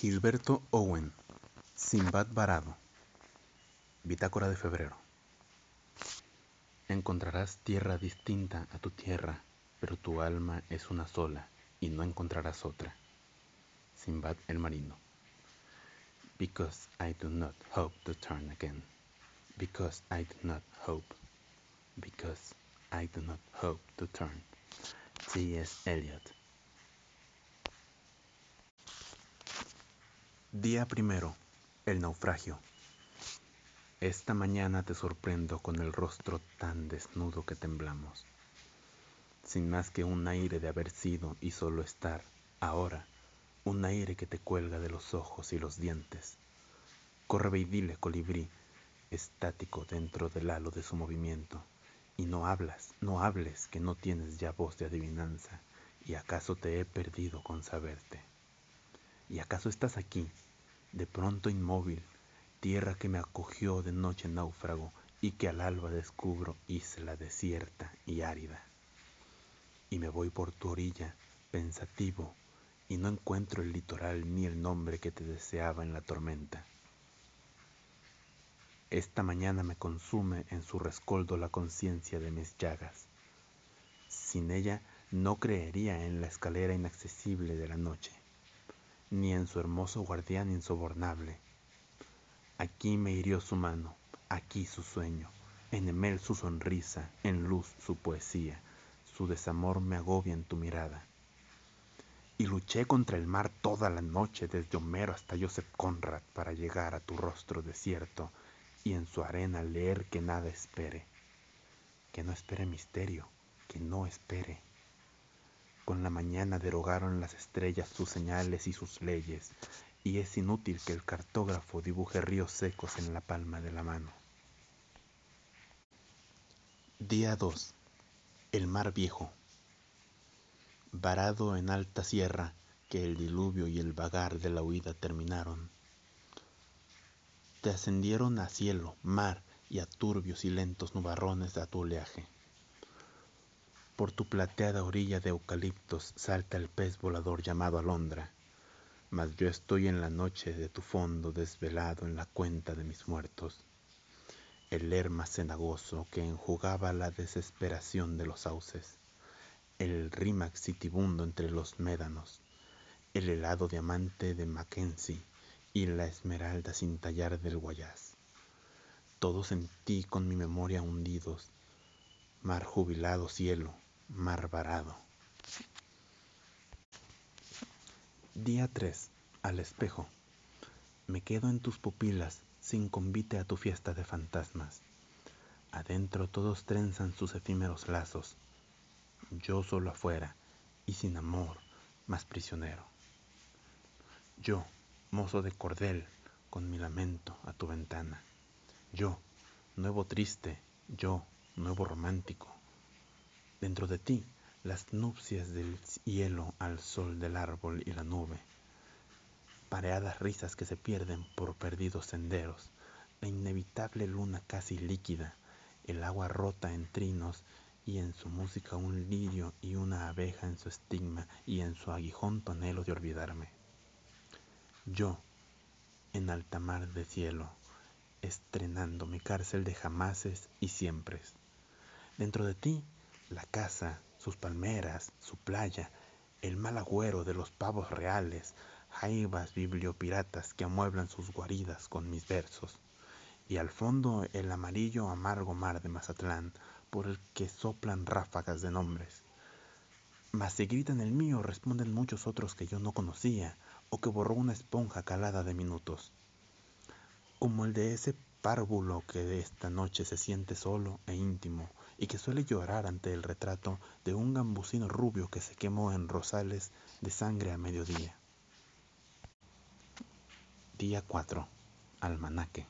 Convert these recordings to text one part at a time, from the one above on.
Gilberto Owen, Simbad Varado, Bitácora de Febrero. Encontrarás tierra distinta a tu tierra, pero tu alma es una sola y no encontrarás otra. Simbad el Marino. Because I do not hope to turn again. Because I do not hope. Because I do not hope to turn. T.S. Eliot. Día primero. El naufragio. Esta mañana te sorprendo con el rostro tan desnudo que temblamos. Sin más que un aire de haber sido y solo estar, ahora, un aire que te cuelga de los ojos y los dientes. Corre y colibrí, estático dentro del halo de su movimiento. Y no hablas, no hables, que no tienes ya voz de adivinanza, y acaso te he perdido con saberte. ¿Y acaso estás aquí, de pronto inmóvil, tierra que me acogió de noche náufrago y que al alba descubro isla desierta y árida? Y me voy por tu orilla, pensativo, y no encuentro el litoral ni el nombre que te deseaba en la tormenta. Esta mañana me consume en su rescoldo la conciencia de mis llagas. Sin ella no creería en la escalera inaccesible de la noche ni en su hermoso guardián insobornable. Aquí me hirió su mano, aquí su sueño, en Emel su sonrisa, en luz su poesía, su desamor me agobia en tu mirada. Y luché contra el mar toda la noche, desde Homero hasta Joseph Conrad, para llegar a tu rostro desierto y en su arena leer que nada espere, que no espere misterio, que no espere con la mañana derogaron las estrellas sus señales y sus leyes, y es inútil que el cartógrafo dibuje ríos secos en la palma de la mano. Día 2. El mar viejo. Varado en alta sierra, que el diluvio y el vagar de la huida terminaron. Te ascendieron a cielo, mar y a turbios y lentos nubarrones de tu oleaje. Por tu plateada orilla de eucaliptos salta el pez volador llamado alondra, mas yo estoy en la noche de tu fondo desvelado en la cuenta de mis muertos. El lerma cenagoso que enjugaba la desesperación de los sauces, el rímax citibundo entre los médanos, el helado diamante de Mackenzie y la esmeralda sin tallar del guayas. Todos en ti con mi memoria hundidos, mar jubilado cielo, mar varado. Día 3. Al espejo. Me quedo en tus pupilas sin convite a tu fiesta de fantasmas. Adentro todos trenzan sus efímeros lazos. Yo solo afuera y sin amor, más prisionero. Yo, mozo de cordel, con mi lamento a tu ventana. Yo, nuevo triste, yo, nuevo romántico Dentro de ti, las nupcias del hielo al sol del árbol y la nube, pareadas risas que se pierden por perdidos senderos, la inevitable luna casi líquida, el agua rota en trinos y en su música un lirio y una abeja en su estigma y en su aguijón tu de olvidarme. Yo, en alta mar de cielo, estrenando mi cárcel de jamases y siempres. Dentro de ti, la casa, sus palmeras, su playa, el mal agüero de los pavos reales, jaivas bibliopiratas que amueblan sus guaridas con mis versos, y al fondo el amarillo amargo mar de Mazatlán, por el que soplan ráfagas de nombres. Mas si gritan el mío, responden muchos otros que yo no conocía, o que borró una esponja calada de minutos. Como el de ese párvulo que esta noche se siente solo e íntimo, y que suele llorar ante el retrato de un gambusino rubio que se quemó en rosales de sangre a mediodía. Día 4. Almanaque.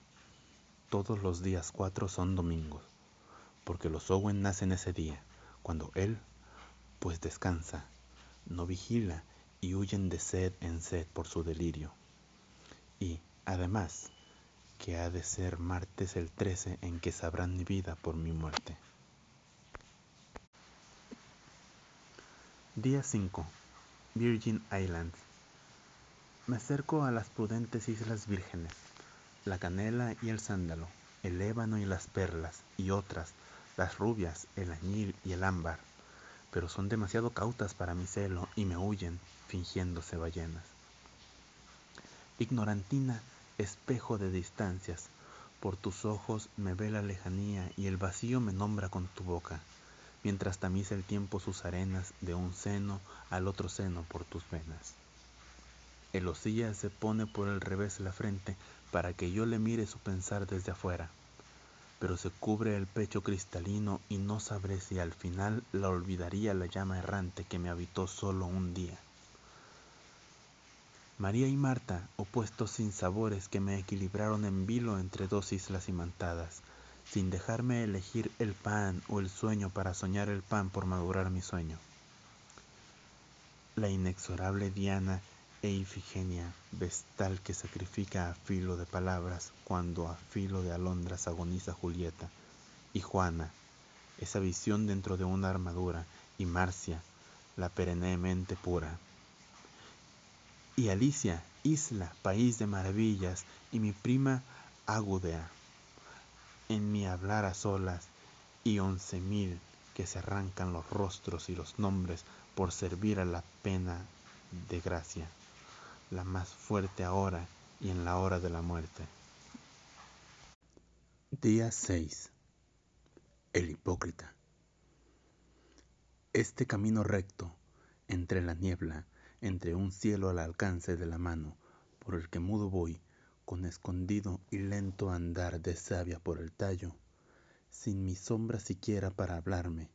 Todos los días 4 son domingos, porque los Owen nacen ese día, cuando él, pues descansa, no vigila y huyen de sed en sed por su delirio. Y, además, que ha de ser martes el 13 en que sabrán mi vida por mi muerte. Día 5. Virgin Islands. Me acerco a las prudentes islas vírgenes, la canela y el sándalo, el ébano y las perlas, y otras, las rubias, el añil y el ámbar, pero son demasiado cautas para mi celo y me huyen, fingiéndose ballenas. Ignorantina, espejo de distancias, por tus ojos me ve la lejanía y el vacío me nombra con tu boca, mientras tamiza el tiempo sus arenas de un seno al otro seno por tus venas. El osilla se pone por el revés la frente para que yo le mire su pensar desde afuera, pero se cubre el pecho cristalino y no sabré si al final la olvidaría la llama errante que me habitó solo un día. María y Marta, opuestos sin sabores que me equilibraron en vilo entre dos islas imantadas, sin dejarme elegir el pan o el sueño para soñar el pan por madurar mi sueño. La inexorable Diana e Ifigenia, vestal que sacrifica a filo de palabras cuando a filo de alondras agoniza Julieta, y Juana, esa visión dentro de una armadura, y Marcia, la perennemente pura y Alicia, isla, país de maravillas, y mi prima Agudea, en mi hablar a solas, y once mil que se arrancan los rostros y los nombres por servir a la pena de gracia, la más fuerte ahora y en la hora de la muerte. Día 6. El hipócrita. Este camino recto, entre la niebla, entre un cielo al alcance de la mano, por el que mudo voy, con escondido y lento andar de savia por el tallo, sin mi sombra siquiera para hablarme,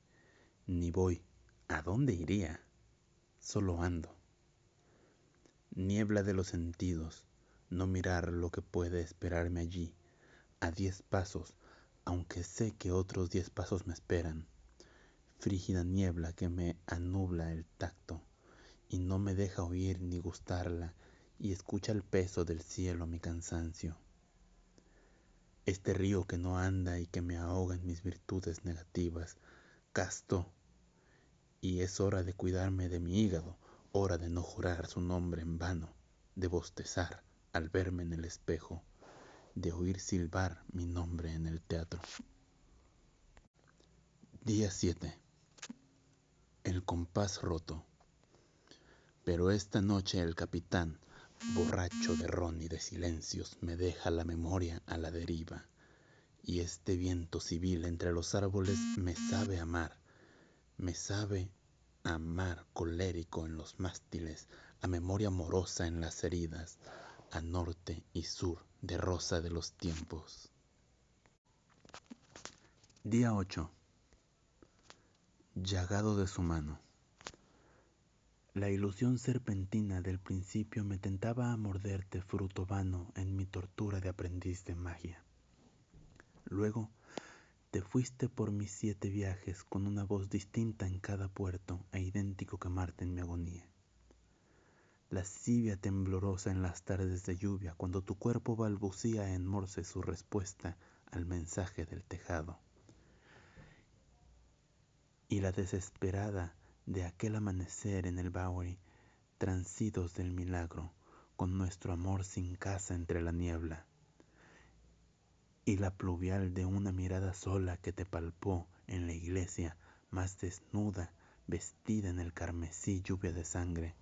ni voy, ¿a dónde iría? Solo ando. Niebla de los sentidos, no mirar lo que puede esperarme allí, a diez pasos, aunque sé que otros diez pasos me esperan. Frígida niebla que me anubla el tacto y no me deja oír ni gustarla, y escucha el peso del cielo mi cansancio. Este río que no anda y que me ahoga en mis virtudes negativas, casto, y es hora de cuidarme de mi hígado, hora de no jurar su nombre en vano, de bostezar al verme en el espejo, de oír silbar mi nombre en el teatro. Día 7. El compás roto. Pero esta noche el capitán, borracho de ron y de silencios, me deja la memoria a la deriva. Y este viento civil entre los árboles me sabe amar, me sabe amar colérico en los mástiles, a memoria amorosa en las heridas, a norte y sur de rosa de los tiempos. Día 8. Llagado de su mano. La ilusión serpentina del principio me tentaba a morderte fruto vano en mi tortura de aprendiz de magia. Luego te fuiste por mis siete viajes con una voz distinta en cada puerto e idéntico que Marte en mi agonía. Lascivia temblorosa en las tardes de lluvia cuando tu cuerpo balbucía en morse su respuesta al mensaje del tejado. Y la desesperada de aquel amanecer en el Bowery, transidos del milagro, con nuestro amor sin casa entre la niebla, y la pluvial de una mirada sola que te palpó en la iglesia más desnuda, vestida en el carmesí lluvia de sangre,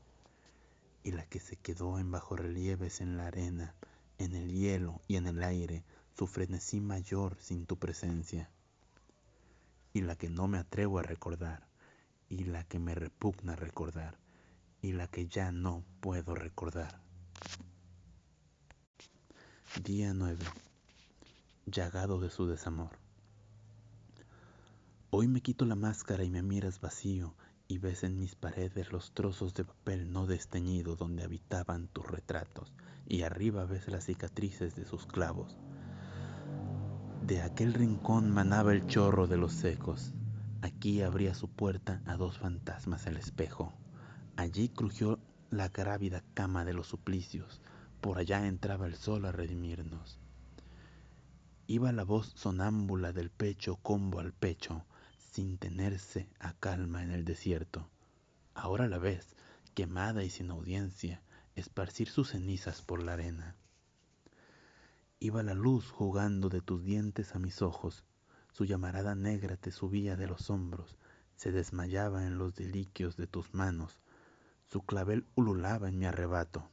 y la que se quedó en bajorrelieves en la arena, en el hielo y en el aire, su frenesí mayor sin tu presencia, y la que no me atrevo a recordar, y la que me repugna recordar y la que ya no puedo recordar. Día 9. Llagado de su desamor. Hoy me quito la máscara y me miras vacío y ves en mis paredes los trozos de papel no desteñido donde habitaban tus retratos y arriba ves las cicatrices de sus clavos. De aquel rincón manaba el chorro de los secos Aquí abría su puerta a dos fantasmas el espejo. Allí crujió la grávida cama de los suplicios. Por allá entraba el sol a redimirnos. Iba la voz sonámbula del pecho combo al pecho, sin tenerse a calma en el desierto. Ahora la ves, quemada y sin audiencia, esparcir sus cenizas por la arena. Iba la luz jugando de tus dientes a mis ojos, su llamarada negra te subía de los hombros, se desmayaba en los deliquios de tus manos, su clavel ululaba en mi arrebato.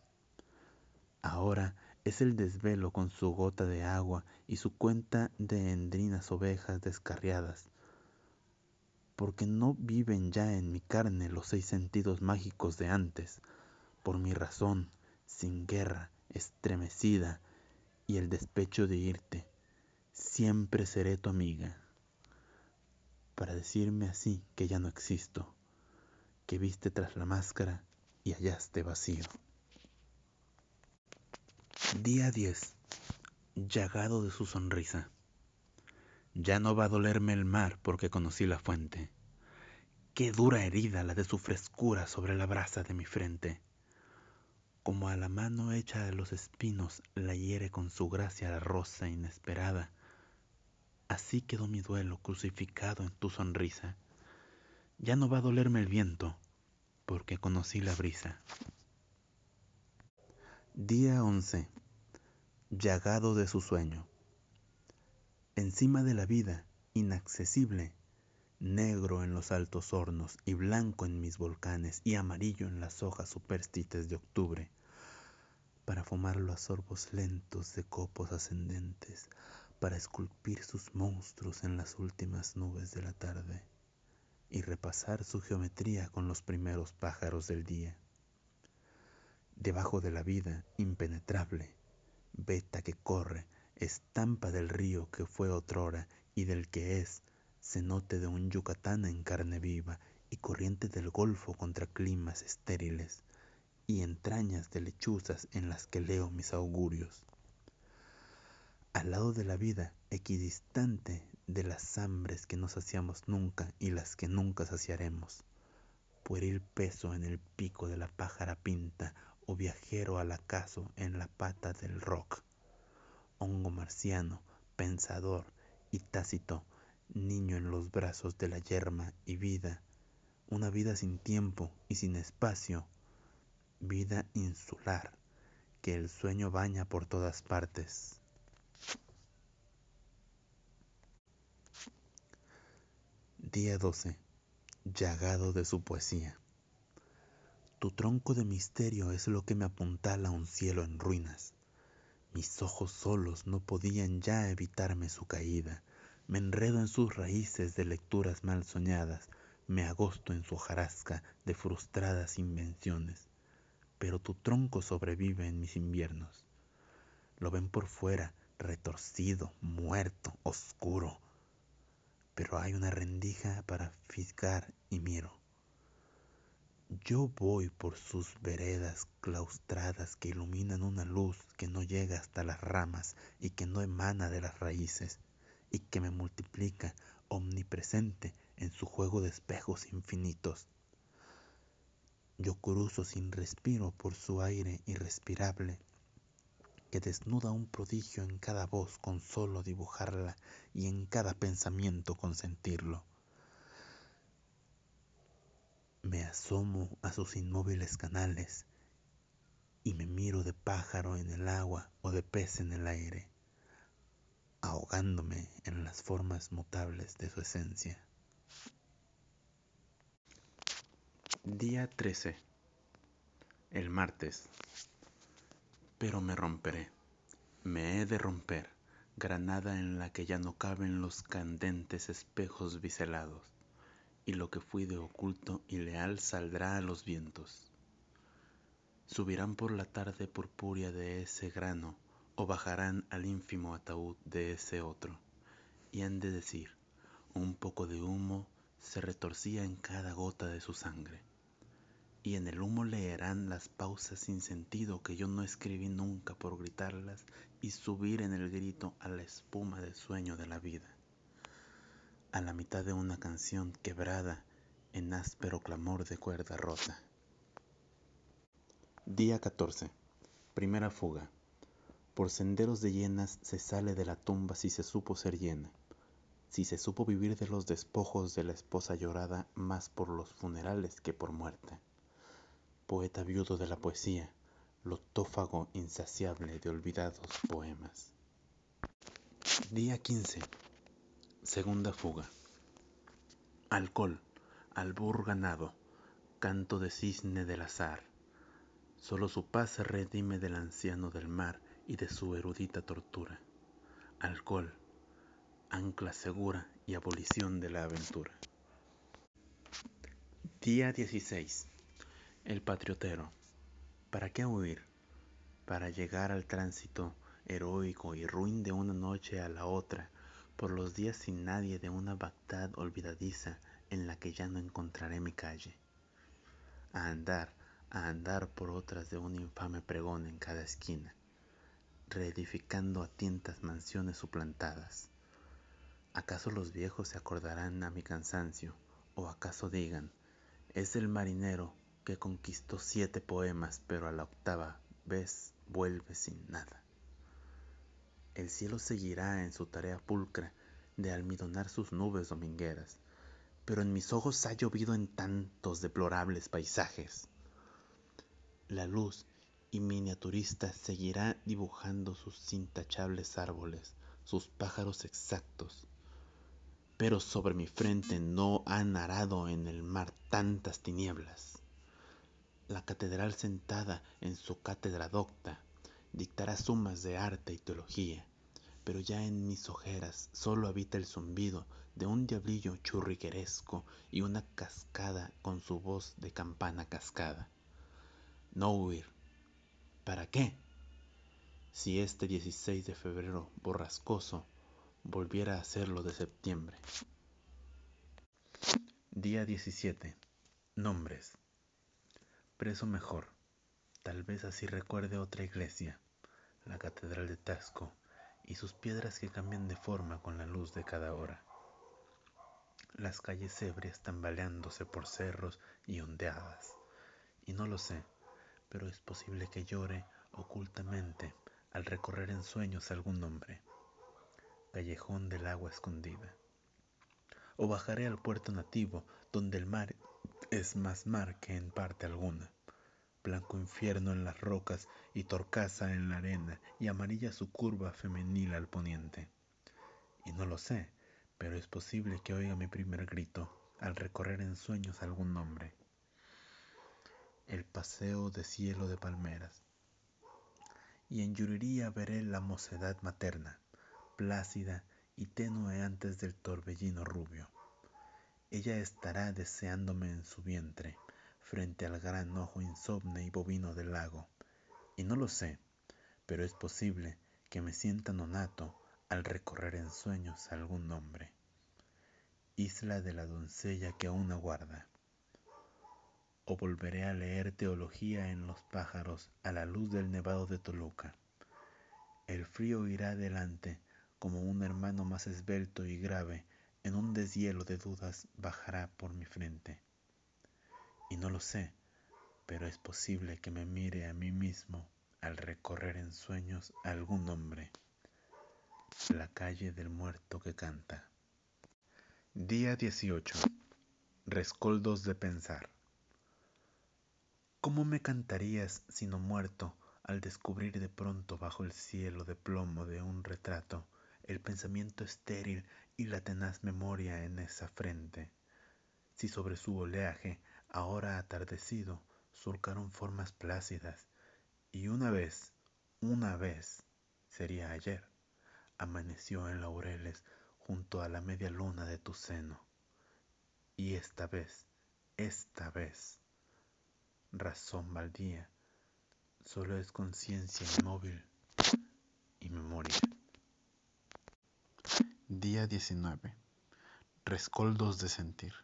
Ahora es el desvelo con su gota de agua y su cuenta de endrinas ovejas descarriadas, porque no viven ya en mi carne los seis sentidos mágicos de antes, por mi razón, sin guerra, estremecida, y el despecho de irte, siempre seré tu amiga, para decirme así que ya no existo, que viste tras la máscara y hallaste vacío. Día 10. Llagado de su sonrisa. Ya no va a dolerme el mar porque conocí la fuente. Qué dura herida la de su frescura sobre la brasa de mi frente. Como a la mano hecha de los espinos la hiere con su gracia la rosa inesperada. Así quedó mi duelo crucificado en tu sonrisa. Ya no va a dolerme el viento porque conocí la brisa. Día 11. Llagado de su sueño. Encima de la vida, inaccesible, negro en los altos hornos y blanco en mis volcanes y amarillo en las hojas superstites de octubre, para fumarlo a sorbos lentos de copos ascendentes, para esculpir sus monstruos en las últimas nubes de la tarde y repasar su geometría con los primeros pájaros del día debajo de la vida impenetrable, veta que corre, estampa del río que fue otrora y del que es, cenote de un Yucatán en carne viva y corriente del Golfo contra climas estériles, y entrañas de lechuzas en las que leo mis augurios. Al lado de la vida, equidistante de las hambres que no saciamos nunca y las que nunca saciaremos, pueril peso en el pico de la pájara pinta viajero al acaso en la pata del rock. Hongo marciano, pensador y tácito, niño en los brazos de la yerma y vida, una vida sin tiempo y sin espacio, vida insular, que el sueño baña por todas partes. Día 12. Llagado de su poesía. Tu tronco de misterio es lo que me apuntala a un cielo en ruinas. Mis ojos solos no podían ya evitarme su caída. Me enredo en sus raíces de lecturas mal soñadas, me agosto en su hojarasca de frustradas invenciones. Pero tu tronco sobrevive en mis inviernos. Lo ven por fuera, retorcido, muerto, oscuro. Pero hay una rendija para fisgar y miro. Yo voy por sus veredas claustradas que iluminan una luz que no llega hasta las ramas y que no emana de las raíces y que me multiplica omnipresente en su juego de espejos infinitos. Yo cruzo sin respiro por su aire irrespirable que desnuda un prodigio en cada voz con solo dibujarla y en cada pensamiento con sentirlo. Me asomo a sus inmóviles canales y me miro de pájaro en el agua o de pez en el aire, ahogándome en las formas mutables de su esencia. Día 13. El martes. Pero me romperé. Me he de romper, granada en la que ya no caben los candentes espejos biselados y lo que fui de oculto y leal saldrá a los vientos. Subirán por la tarde purpúrea de ese grano o bajarán al ínfimo ataúd de ese otro, y han de decir, un poco de humo se retorcía en cada gota de su sangre, y en el humo leerán las pausas sin sentido que yo no escribí nunca por gritarlas y subir en el grito a la espuma del sueño de la vida a la mitad de una canción quebrada en áspero clamor de cuerda rota. Día 14. Primera fuga. Por senderos de llenas se sale de la tumba si se supo ser llena, si se supo vivir de los despojos de la esposa llorada más por los funerales que por muerte. Poeta viudo de la poesía, lotófago insaciable de olvidados poemas. Día 15. Segunda fuga. Alcohol, albur ganado, canto de cisne del azar. Solo su paz se redime del anciano del mar y de su erudita tortura. Alcohol, ancla segura y abolición de la aventura. Día 16. El patriotero. ¿Para qué huir? Para llegar al tránsito heroico y ruin de una noche a la otra, por los días sin nadie de una Bagdad olvidadiza en la que ya no encontraré mi calle. A andar, a andar por otras de un infame pregón en cada esquina, reedificando a tientas mansiones suplantadas. ¿Acaso los viejos se acordarán a mi cansancio? ¿O acaso digan, es el marinero que conquistó siete poemas, pero a la octava vez vuelve sin nada. El cielo seguirá en su tarea pulcra de almidonar sus nubes domingueras, pero en mis ojos ha llovido en tantos deplorables paisajes. La luz y miniaturista seguirá dibujando sus intachables árboles, sus pájaros exactos, pero sobre mi frente no han arado en el mar tantas tinieblas. La catedral sentada en su cátedra docta dictará sumas de arte y teología, pero ya en mis ojeras solo habita el zumbido de un diablillo churrigueresco y una cascada con su voz de campana cascada. No huir. ¿Para qué? Si este 16 de febrero borrascoso volviera a ser lo de septiembre. Día 17. Nombres. Preso mejor. Tal vez así recuerde otra iglesia, la Catedral de Tasco, y sus piedras que cambian de forma con la luz de cada hora. Las calles ebrias tambaleándose por cerros y ondeadas. Y no lo sé, pero es posible que llore ocultamente al recorrer en sueños algún nombre callejón del agua escondida. O bajaré al puerto nativo, donde el mar es más mar que en parte alguna. Blanco infierno en las rocas y torcaza en la arena, y amarilla su curva femenil al poniente. Y no lo sé, pero es posible que oiga mi primer grito al recorrer en sueños algún nombre. El paseo de cielo de palmeras. Y en Yuriría veré la mocedad materna plácida y tenue antes del torbellino rubio. Ella estará deseándome en su vientre, frente al gran ojo insomne y bovino del lago. Y no lo sé, pero es posible que me sienta nonato al recorrer en sueños algún nombre. Isla de la doncella que aún aguarda. O volveré a leer teología en los pájaros a la luz del nevado de Toluca. El frío irá adelante como un hermano más esbelto y grave, en un deshielo de dudas bajará por mi frente. Y no lo sé, pero es posible que me mire a mí mismo al recorrer en sueños algún nombre. La calle del muerto que canta. Día 18. Rescoldos de pensar. ¿Cómo me cantarías sino muerto al descubrir de pronto bajo el cielo de plomo de un retrato el pensamiento estéril y la tenaz memoria en esa frente. Si sobre su oleaje, ahora atardecido, surcaron formas plácidas, y una vez, una vez, sería ayer, amaneció en laureles junto a la media luna de tu seno. Y esta vez, esta vez, razón baldía, solo es conciencia inmóvil y memoria. Día 19. Rescoldos de sentir.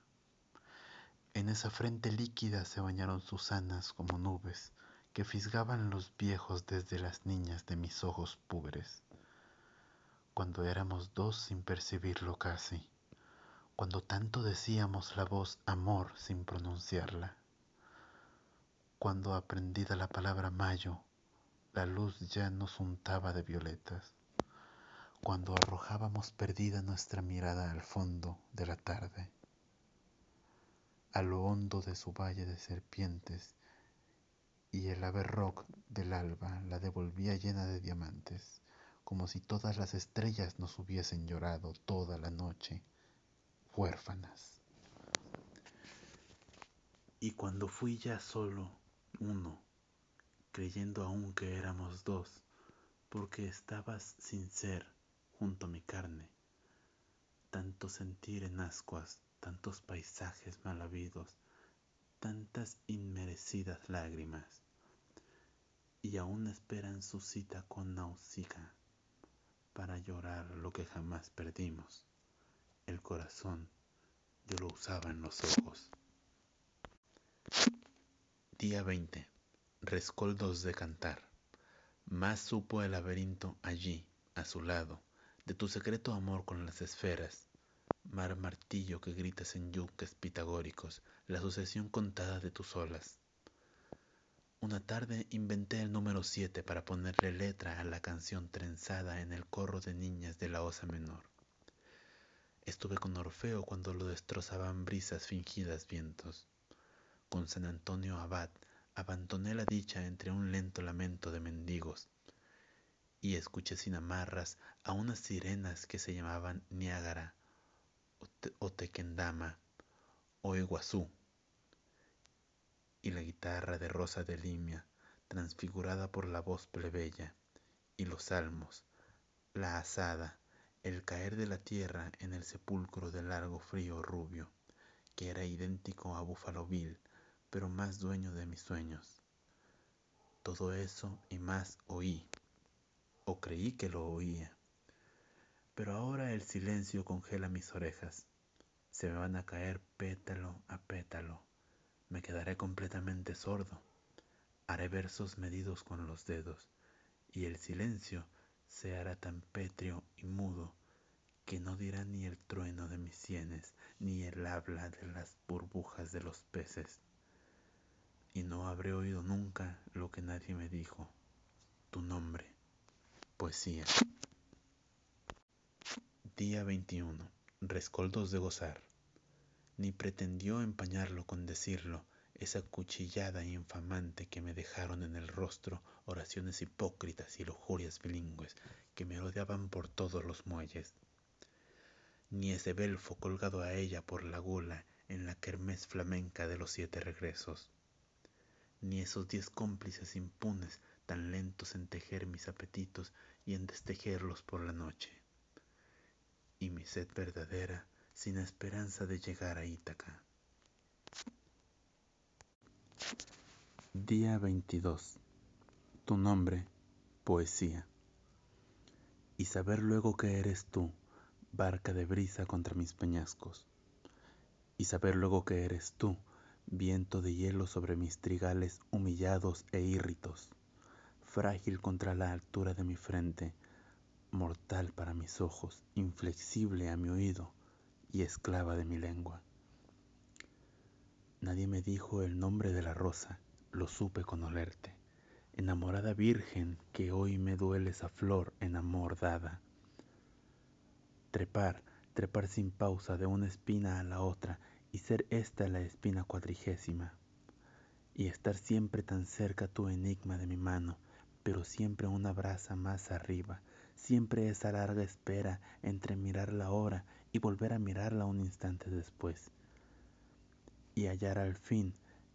En esa frente líquida se bañaron Susanas como nubes que fisgaban los viejos desde las niñas de mis ojos púberes. Cuando éramos dos sin percibirlo casi, cuando tanto decíamos la voz amor sin pronunciarla, cuando aprendida la palabra mayo, la luz ya nos untaba de violetas cuando arrojábamos perdida nuestra mirada al fondo de la tarde, a lo hondo de su valle de serpientes, y el ave del alba la devolvía llena de diamantes, como si todas las estrellas nos hubiesen llorado toda la noche, huérfanas. Y cuando fui ya solo uno, creyendo aún que éramos dos, porque estabas sin ser junto a mi carne, tanto sentir en ascuas, tantos paisajes mal habidos, tantas inmerecidas lágrimas, y aún esperan su cita con Nausicaa para llorar lo que jamás perdimos. El corazón yo lo usaba en los ojos. Día 20. Rescoldos de cantar. Más supo el laberinto allí, a su lado, de tu secreto amor con las esferas, mar martillo que gritas en yuques pitagóricos, la sucesión contada de tus olas. Una tarde inventé el número 7 para ponerle letra a la canción trenzada en el corro de niñas de la osa menor. Estuve con Orfeo cuando lo destrozaban brisas fingidas vientos. Con San Antonio Abad abandoné la dicha entre un lento lamento de mendigos y escuché sin amarras a unas sirenas que se llamaban Niágara o, Tequendama o Iguazú y la guitarra de rosa de limia transfigurada por la voz plebeya y los salmos, la asada, el caer de la tierra en el sepulcro del largo frío rubio, que era idéntico a Búfalo Bill, pero más dueño de mis sueños. Todo eso y más oí o creí que lo oía. Pero ahora el silencio congela mis orejas. Se me van a caer pétalo a pétalo. Me quedaré completamente sordo. Haré versos medidos con los dedos, y el silencio se hará tan pétreo y mudo que no dirá ni el trueno de mis sienes, ni el habla de las burbujas de los peces. Y no habré oído nunca lo que nadie me dijo, tu nombre Poesía. Día 21. Rescoldos de gozar. Ni pretendió empañarlo con decirlo, esa cuchillada infamante que me dejaron en el rostro oraciones hipócritas y lujurias bilingües que me rodeaban por todos los muelles. Ni ese belfo colgado a ella por la gula en la kermés flamenca de los siete regresos. Ni esos diez cómplices impunes tan lentos en tejer mis apetitos y en destejerlos por la noche. Y mi sed verdadera sin esperanza de llegar a Ítaca. Día 22. Tu nombre, poesía. Y saber luego que eres tú, barca de brisa contra mis peñascos. Y saber luego que eres tú, viento de hielo sobre mis trigales humillados e írritos frágil contra la altura de mi frente, mortal para mis ojos, inflexible a mi oído y esclava de mi lengua. Nadie me dijo el nombre de la rosa, lo supe con olerte, enamorada virgen que hoy me dueles a flor en amor dada. Trepar, trepar sin pausa de una espina a la otra y ser esta la espina cuadrigésima, y estar siempre tan cerca tu enigma de mi mano, pero siempre una brasa más arriba, siempre esa larga espera entre mirar la hora y volver a mirarla un instante después, y hallar al fin,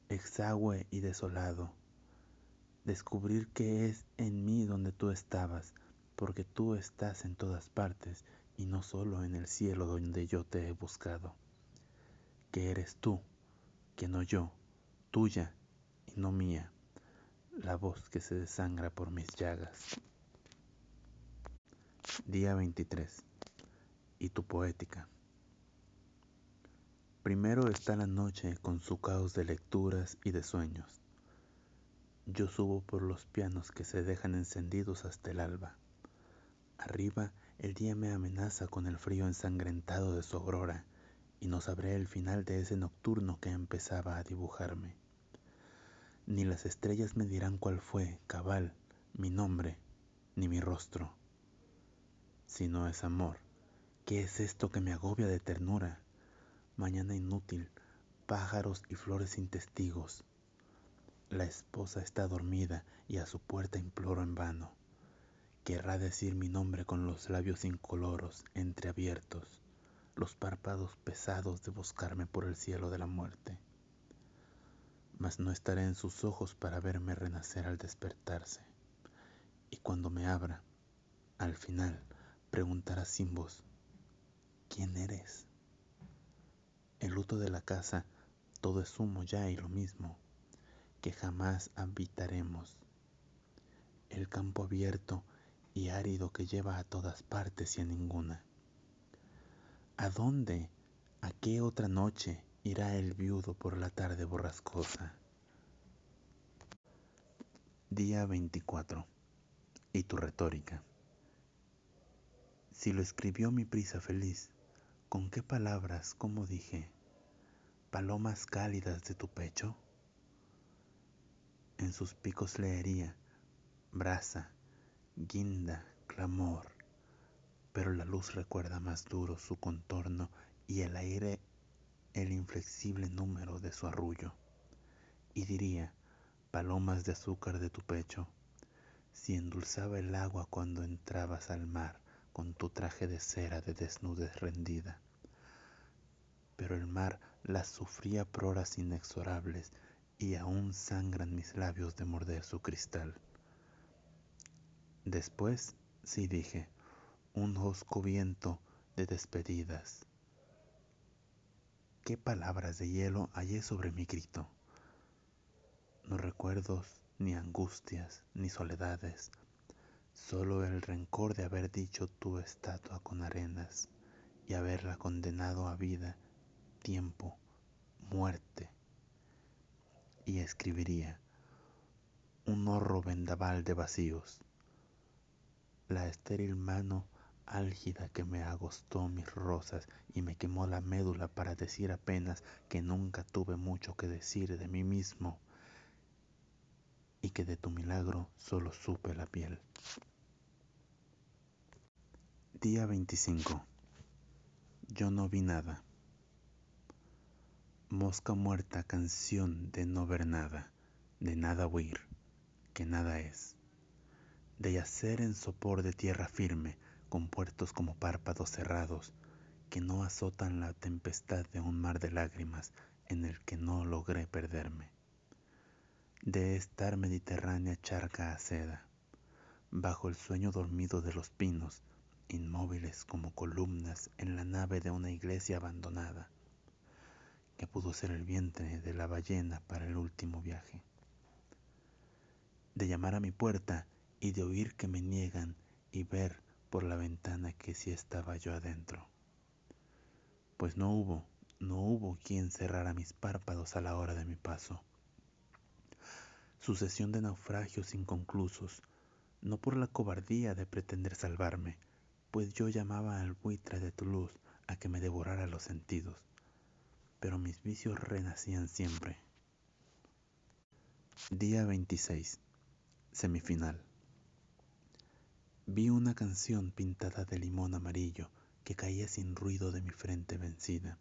exagüe y desolado, descubrir que es en mí donde tú estabas, porque tú estás en todas partes y no solo en el cielo donde yo te he buscado, que eres tú, que no yo, tuya y no mía la voz que se desangra por mis llagas. Día 23. Y tu poética. Primero está la noche con su caos de lecturas y de sueños. Yo subo por los pianos que se dejan encendidos hasta el alba. Arriba el día me amenaza con el frío ensangrentado de su aurora y no sabré el final de ese nocturno que empezaba a dibujarme ni las estrellas me dirán cuál fue, cabal, mi nombre, ni mi rostro. Si no es amor, ¿qué es esto que me agobia de ternura? Mañana inútil, pájaros y flores sin testigos. La esposa está dormida y a su puerta imploro en vano. Querrá decir mi nombre con los labios incoloros entreabiertos, los párpados pesados de buscarme por el cielo de la muerte. Mas no estaré en sus ojos para verme renacer al despertarse. Y cuando me abra, al final, preguntará sin voz, ¿quién eres? El luto de la casa, todo es humo ya y lo mismo que jamás habitaremos. El campo abierto y árido que lleva a todas partes y a ninguna. ¿A dónde, a qué otra noche irá el viudo por la tarde borrascosa? Día 24. Y tu retórica. Si lo escribió mi prisa feliz, ¿con qué palabras, como dije, palomas cálidas de tu pecho? en sus picos leería, brasa, guinda, clamor, pero la luz recuerda más duro su contorno y el aire el inflexible número de su arrullo. Y diría, palomas de azúcar de tu pecho, si endulzaba el agua cuando entrabas al mar con tu traje de cera de desnudez rendida. Pero el mar las sufría por horas inexorables y aún sangran mis labios de morder su cristal. Después, sí dije, un hosco viento de despedidas. ¿Qué palabras de hielo hallé sobre mi grito? No recuerdos, ni angustias, ni soledades, solo el rencor de haber dicho tu estatua con arenas y haberla condenado a vida, tiempo, muerte. Y escribiría un horro vendaval de vacíos, la estéril mano álgida que me agostó mis rosas y me quemó la médula para decir apenas que nunca tuve mucho que decir de mí mismo y que de tu milagro solo supe la piel. Día 25. Yo no vi nada. Mosca muerta, canción de no ver nada, de nada huir, que nada es. De yacer en sopor de tierra firme, con puertos como párpados cerrados, que no azotan la tempestad de un mar de lágrimas en el que no logré perderme. De estar mediterránea charca a seda, bajo el sueño dormido de los pinos, inmóviles como columnas en la nave de una iglesia abandonada que pudo ser el vientre de la ballena para el último viaje. De llamar a mi puerta y de oír que me niegan y ver por la ventana que si estaba yo adentro. Pues no hubo, no hubo quien cerrara mis párpados a la hora de mi paso. Sucesión de naufragios inconclusos, no por la cobardía de pretender salvarme, pues yo llamaba al buitre de tu luz a que me devorara los sentidos pero mis vicios renacían siempre. Día 26. Semifinal. Vi una canción pintada de limón amarillo que caía sin ruido de mi frente vencida,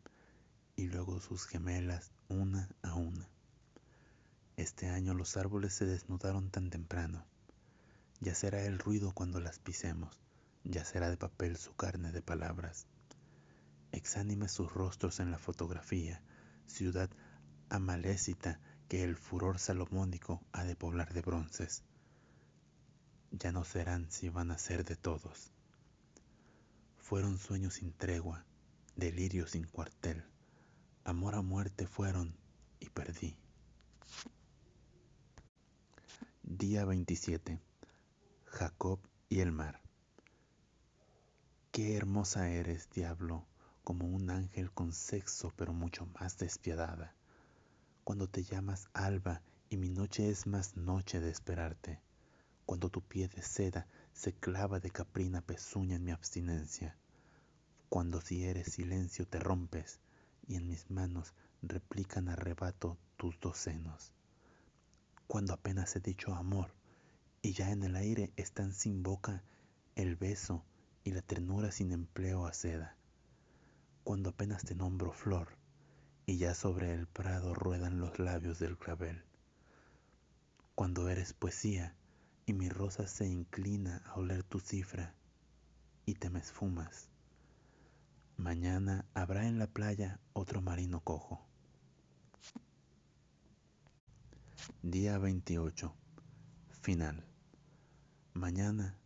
y luego sus gemelas una a una. Este año los árboles se desnudaron tan temprano. Ya será el ruido cuando las pisemos, ya será de papel su carne de palabras exánime sus rostros en la fotografía, ciudad amalécita que el furor salomónico ha de poblar de bronces. Ya no serán si van a ser de todos. Fueron sueños sin tregua, delirio sin cuartel, amor a muerte fueron y perdí. Día 27. Jacob y el mar. Qué hermosa eres, diablo, como un ángel con sexo pero mucho más despiadada. Cuando te llamas alba y mi noche es más noche de esperarte. Cuando tu pie de seda se clava de caprina pezuña en mi abstinencia. Cuando si eres silencio te rompes y en mis manos replican arrebato tus dos senos. Cuando apenas he dicho amor y ya en el aire están sin boca el beso y la ternura sin empleo a seda cuando apenas te nombro flor y ya sobre el prado ruedan los labios del clavel. cuando eres poesía y mi rosa se inclina a oler tu cifra y te me esfumas. Mañana habrá en la playa otro marino cojo. Día 28. Final. Mañana,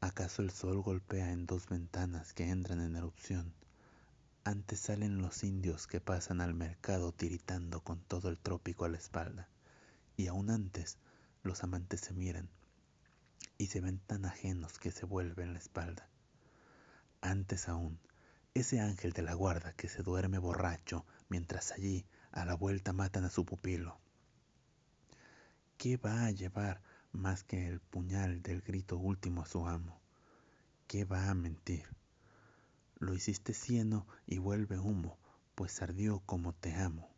¿acaso el sol golpea en dos ventanas que entran en erupción? Antes salen los indios que pasan al mercado tiritando con todo el trópico a la espalda. Y aún antes, los amantes se miran y se ven tan ajenos que se vuelven la espalda. Antes aún, ese ángel de la guarda que se duerme borracho mientras allí a la vuelta matan a su pupilo. ¿Qué va a llevar más que el puñal del grito último a su amo? ¿Qué va a mentir? Lo hiciste cieno y vuelve humo, pues ardió como te amo.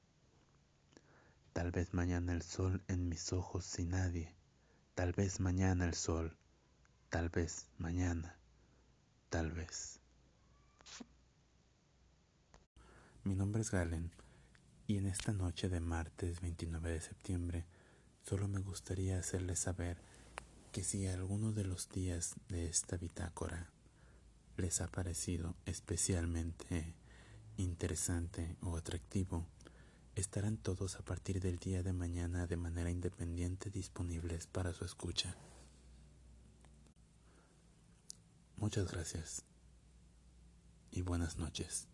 Tal vez mañana el sol en mis ojos sin nadie, tal vez mañana el sol, tal vez mañana, tal vez. Mi nombre es Galen y en esta noche de martes 29 de septiembre Solo me gustaría hacerles saber que si alguno de los días de esta bitácora les ha parecido especialmente interesante o atractivo, estarán todos a partir del día de mañana de manera independiente disponibles para su escucha. Muchas gracias y buenas noches.